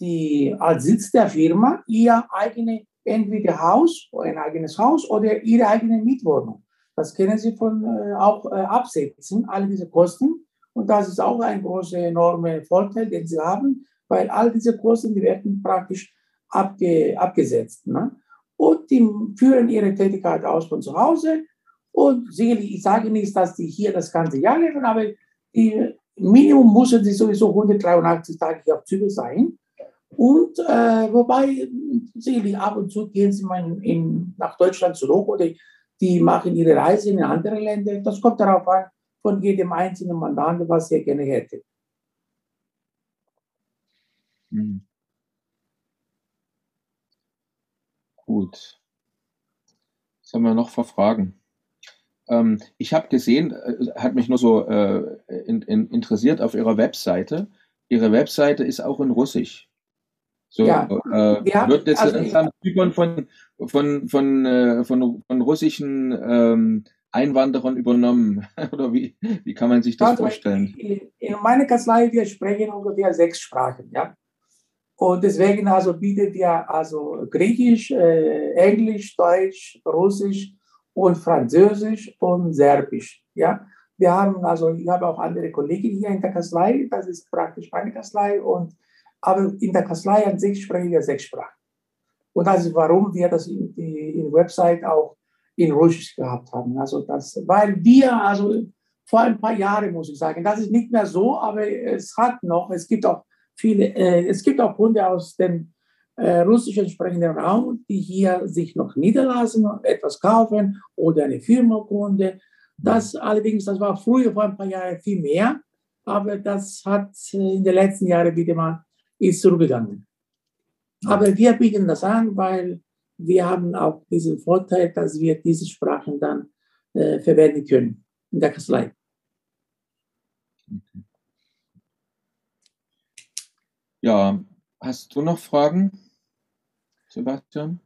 [SPEAKER 3] die als Sitz der Firma ihr eigene entweder Haus, ein eigenes Haus oder ihre eigene Mietwohnung. Das können Sie von äh, auch äh, absetzen, alle diese Kosten. Und das ist auch ein großer, enormer Vorteil, den Sie haben, weil all diese Kosten, die werden praktisch abge, abgesetzt. Ne? Und die führen ihre Tätigkeit aus von zu Hause. Und sicherlich, ich sage nicht, dass die hier das ganze Jahr leben, aber die Minimum müssen sie sowieso 183 Tage hier auf Zypern sein. Und äh, wobei, sicherlich ab und zu gehen sie mal in, in, nach Deutschland zurück oder die machen ihre Reise in andere Länder. Das kommt darauf an, von jedem einzelnen Mandanten, was er gerne hätte.
[SPEAKER 2] Hm. Gut. Was haben wir noch für Fragen? Ähm, ich habe gesehen, äh, hat mich nur so äh, in, in, interessiert auf Ihrer Webseite. Ihre Webseite ist auch in Russisch. So, ja, äh, wird das also, von, von, von, von, äh, von, von russischen ähm, Einwanderern übernommen? Oder wie, wie kann man sich das also vorstellen?
[SPEAKER 3] In, in meiner Kanzlei, wir sprechen ungefähr sechs Sprachen. Ja? Und deswegen also bieten wir also Griechisch, äh, Englisch, Deutsch, Russisch und Französisch und Serbisch. Ja? Wir haben also, ich habe auch andere Kollegen hier in der Kanzlei, das ist praktisch meine Kanzlei, und, aber in der Kanzlei an sich sprechen wir sechs Sprachen. Und das ist, warum wir das in, in Website auch in Russisch gehabt haben. Also das, weil wir, also vor ein paar Jahren muss ich sagen, das ist nicht mehr so, aber es hat noch, es gibt auch viele, äh, es gibt auch Kunden aus dem äh, russischen sprechenden Raum, die hier sich noch niederlassen, etwas kaufen oder eine Firma-Kunde. Das allerdings, das war früher vor ein paar Jahren viel mehr, aber das hat äh, in den letzten Jahren wieder mal ist zurückgegangen. Aber wir bieten das an, weil wir haben auch diesen Vorteil, dass wir diese Sprachen dann äh, verwenden können in der Kanzlei.
[SPEAKER 2] Ja, hast du noch Fragen, Sebastian?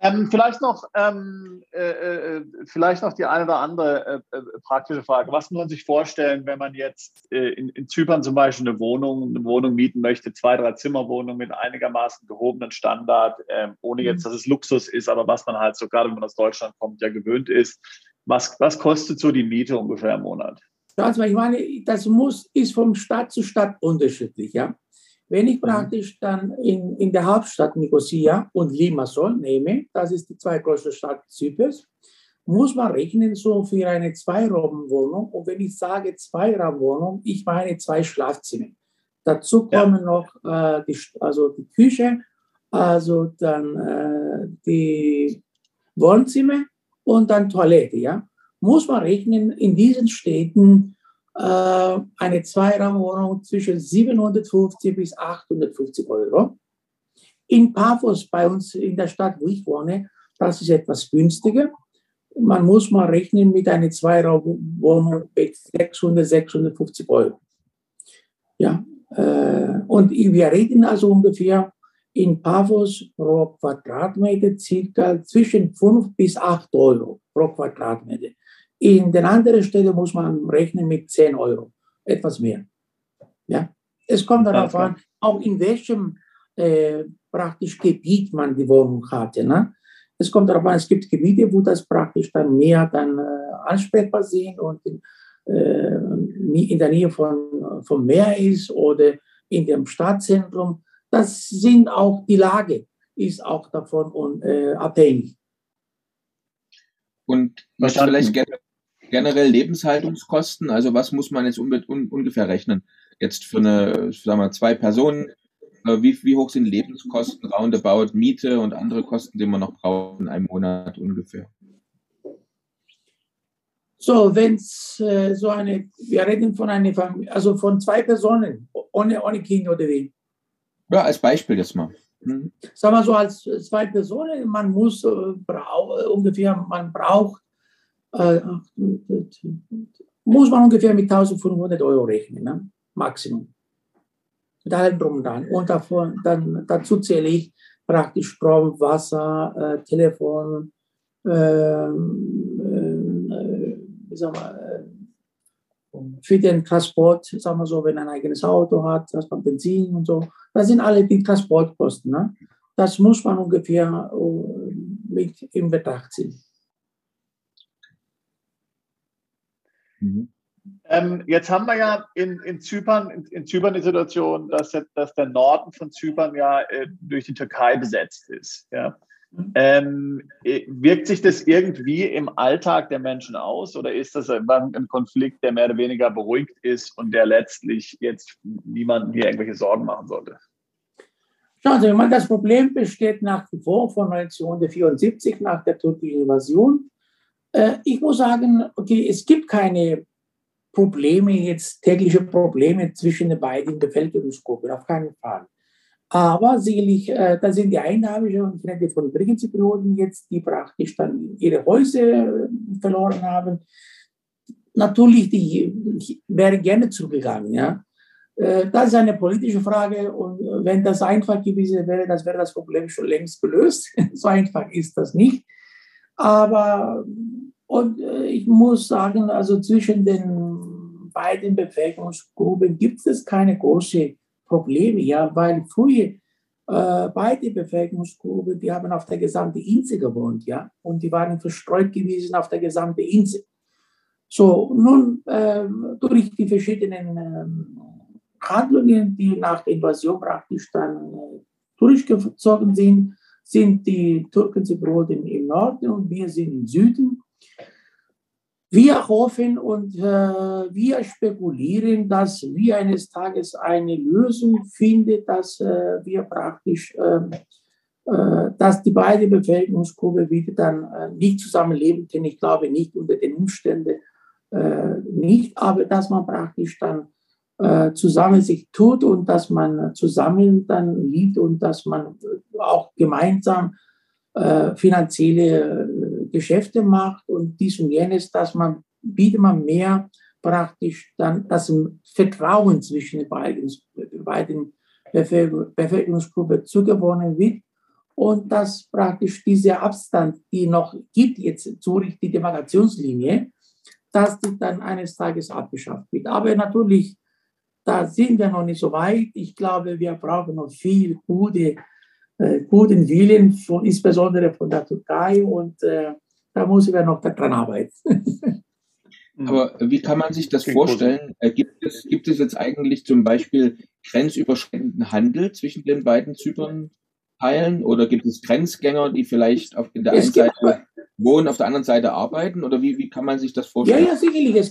[SPEAKER 4] Ähm, vielleicht, noch, ähm, äh, äh, vielleicht noch die eine oder andere äh, äh, praktische Frage. Was muss man sich vorstellen, wenn man jetzt äh, in, in, Zypern zum Beispiel eine Wohnung, eine Wohnung mieten möchte, zwei, drei Zimmerwohnung mit einigermaßen gehobenen Standard, ähm, ohne jetzt, mhm. dass es Luxus ist, aber was man halt so, gerade wenn man aus Deutschland kommt, ja gewöhnt ist. Was, was kostet so die Miete ungefähr im Monat?
[SPEAKER 3] Also ich meine, das muss, ist vom Stadt zu Stadt unterschiedlich, ja. Wenn ich mhm. praktisch dann in, in der Hauptstadt Nicosia und Limassol nehme, das ist die zweitgrößte Stadt Zyperns, muss man rechnen so für eine Zweiraumwohnung. Und wenn ich sage Zweiraumwohnung, ich meine zwei Schlafzimmer. Dazu kommen ja. noch äh, die, also die Küche, also dann äh, die Wohnzimmer und dann Toilette. Ja? Muss man rechnen, in diesen Städten äh, eine Zweiraumwohnung zwischen 750 bis 850 Euro. In Paphos, bei uns in der Stadt, wo ich wohne, das ist etwas günstiger. Man muss mal rechnen mit einer Zweiraumwohnung mit 600, 650 Euro. Ja, äh, und wir reden also ungefähr in Paphos pro Quadratmeter circa zwischen 5 bis 8 Euro pro Quadratmeter. In den anderen Städten muss man rechnen mit 10 Euro, etwas mehr. Ja? Es kommt darauf an, auch in welchem äh, praktisch Gebiet man die Wohnung hatte. Ne? Es kommt darauf an, es gibt Gebiete, wo das praktisch dann mehr dann äh, ansprechbar sind und in, äh, in der Nähe von, vom Meer ist oder in dem Stadtzentrum. Das sind auch die Lage, ist auch davon äh, abhängig.
[SPEAKER 2] Und was vielleicht generell Lebenshaltungskosten? Also was muss man jetzt un ungefähr rechnen? Jetzt für eine, sagen wir, zwei Personen, äh, wie, wie hoch sind Lebenskosten, roundabout, Miete und andere Kosten, die man noch braucht in einem Monat ungefähr?
[SPEAKER 3] So, wenn es äh, so eine, wir reden von einer Familie, also von zwei Personen, ohne, ohne Kinder oder wie?
[SPEAKER 2] Ja, als Beispiel jetzt mal.
[SPEAKER 3] Mhm. Sagen wir so, als zwei Personen, man muss äh, brau, ungefähr, man braucht äh, muss man ungefähr mit 1500 Euro rechnen, ne? Maximum. Mit allem drum dran. Und davon, dann, dazu zähle ich praktisch Strom, Wasser, äh, Telefon, ähm, äh, wie sagen wir, äh, für den Transport, sagen wir so, wenn ein eigenes Auto hat, dass man Benzin und so, das sind alle die Transportkosten. Ne? Das muss man ungefähr äh, mit in Betracht ziehen.
[SPEAKER 4] Mhm. Ähm, jetzt haben wir ja in, in Zypern, in, in, Zypern die Situation, dass, dass der Norden von Zypern ja äh, durch die Türkei besetzt ist. Ja. Mhm. Ähm, äh, wirkt sich das irgendwie im Alltag der Menschen aus oder ist das ein, ein Konflikt, der mehr oder weniger beruhigt ist und der letztlich jetzt niemanden hier irgendwelche Sorgen machen sollte?
[SPEAKER 3] Schauen Sie, das Problem besteht nach wie vor von 1974 nach der türkischen Invasion. Äh, ich muss sagen, okay, es gibt keine Probleme, jetzt tägliche Probleme zwischen den beiden Bevölkerungsgruppen, auf keinen Fall. Aber sicherlich, äh, da sind die Einheimischen und die von Brigenzipioten jetzt, die praktisch dann ihre Häuser äh, verloren haben. Natürlich, die wären gerne zurückgegangen. Ja? Äh, das ist eine politische Frage und wenn das einfach gewesen wäre, das wäre das Problem schon längst gelöst. so einfach ist das nicht. Aber Und äh, ich muss sagen, also zwischen den beiden Bevölkerungsgruppen gibt es keine großen Probleme, ja, weil früher äh, beide Bevölkerungsgruppen, die haben auf der gesamten Insel gewohnt, ja, und die waren verstreut gewesen auf der gesamten Insel. So, nun äh, durch die verschiedenen äh, Handlungen, die nach der Invasion praktisch dann äh, durchgezogen sind, sind die Türken sie im Norden und wir sind im Süden. Wir hoffen und äh, wir spekulieren, dass wir eines Tages eine Lösung finden, dass äh, wir praktisch, ähm, äh, dass die beiden Bevölkerungsgruppen wieder dann äh, nicht zusammenleben können. Ich glaube nicht unter den Umständen äh, nicht, aber dass man praktisch dann äh, zusammen sich tut und dass man zusammen dann liebt und dass man auch gemeinsam finanzielle Geschäfte macht und dies und jenes, dass man bietet man mehr praktisch dann das Vertrauen zwischen den beiden, beiden Bevölkerungsgruppen zugewonnen wird und dass praktisch dieser Abstand, die noch gibt jetzt durch die Demarkationslinie, dass die dann eines Tages abgeschafft wird. Aber natürlich da sind wir noch nicht so weit. Ich glaube, wir brauchen noch viel gute, guten Willen, von, insbesondere von der Türkei. Und äh, da müssen wir noch daran arbeiten.
[SPEAKER 2] Aber wie kann man sich das vorstellen? Äh, gibt, es, gibt es jetzt eigentlich zum Beispiel grenzüberschreitenden Handel zwischen den beiden Zypern-Teilen? Oder gibt es Grenzgänger, die vielleicht auf der einen Seite wohnen, auf der anderen Seite arbeiten? Oder wie, wie kann man sich das vorstellen?
[SPEAKER 3] Ja, ja, sicherlich. Es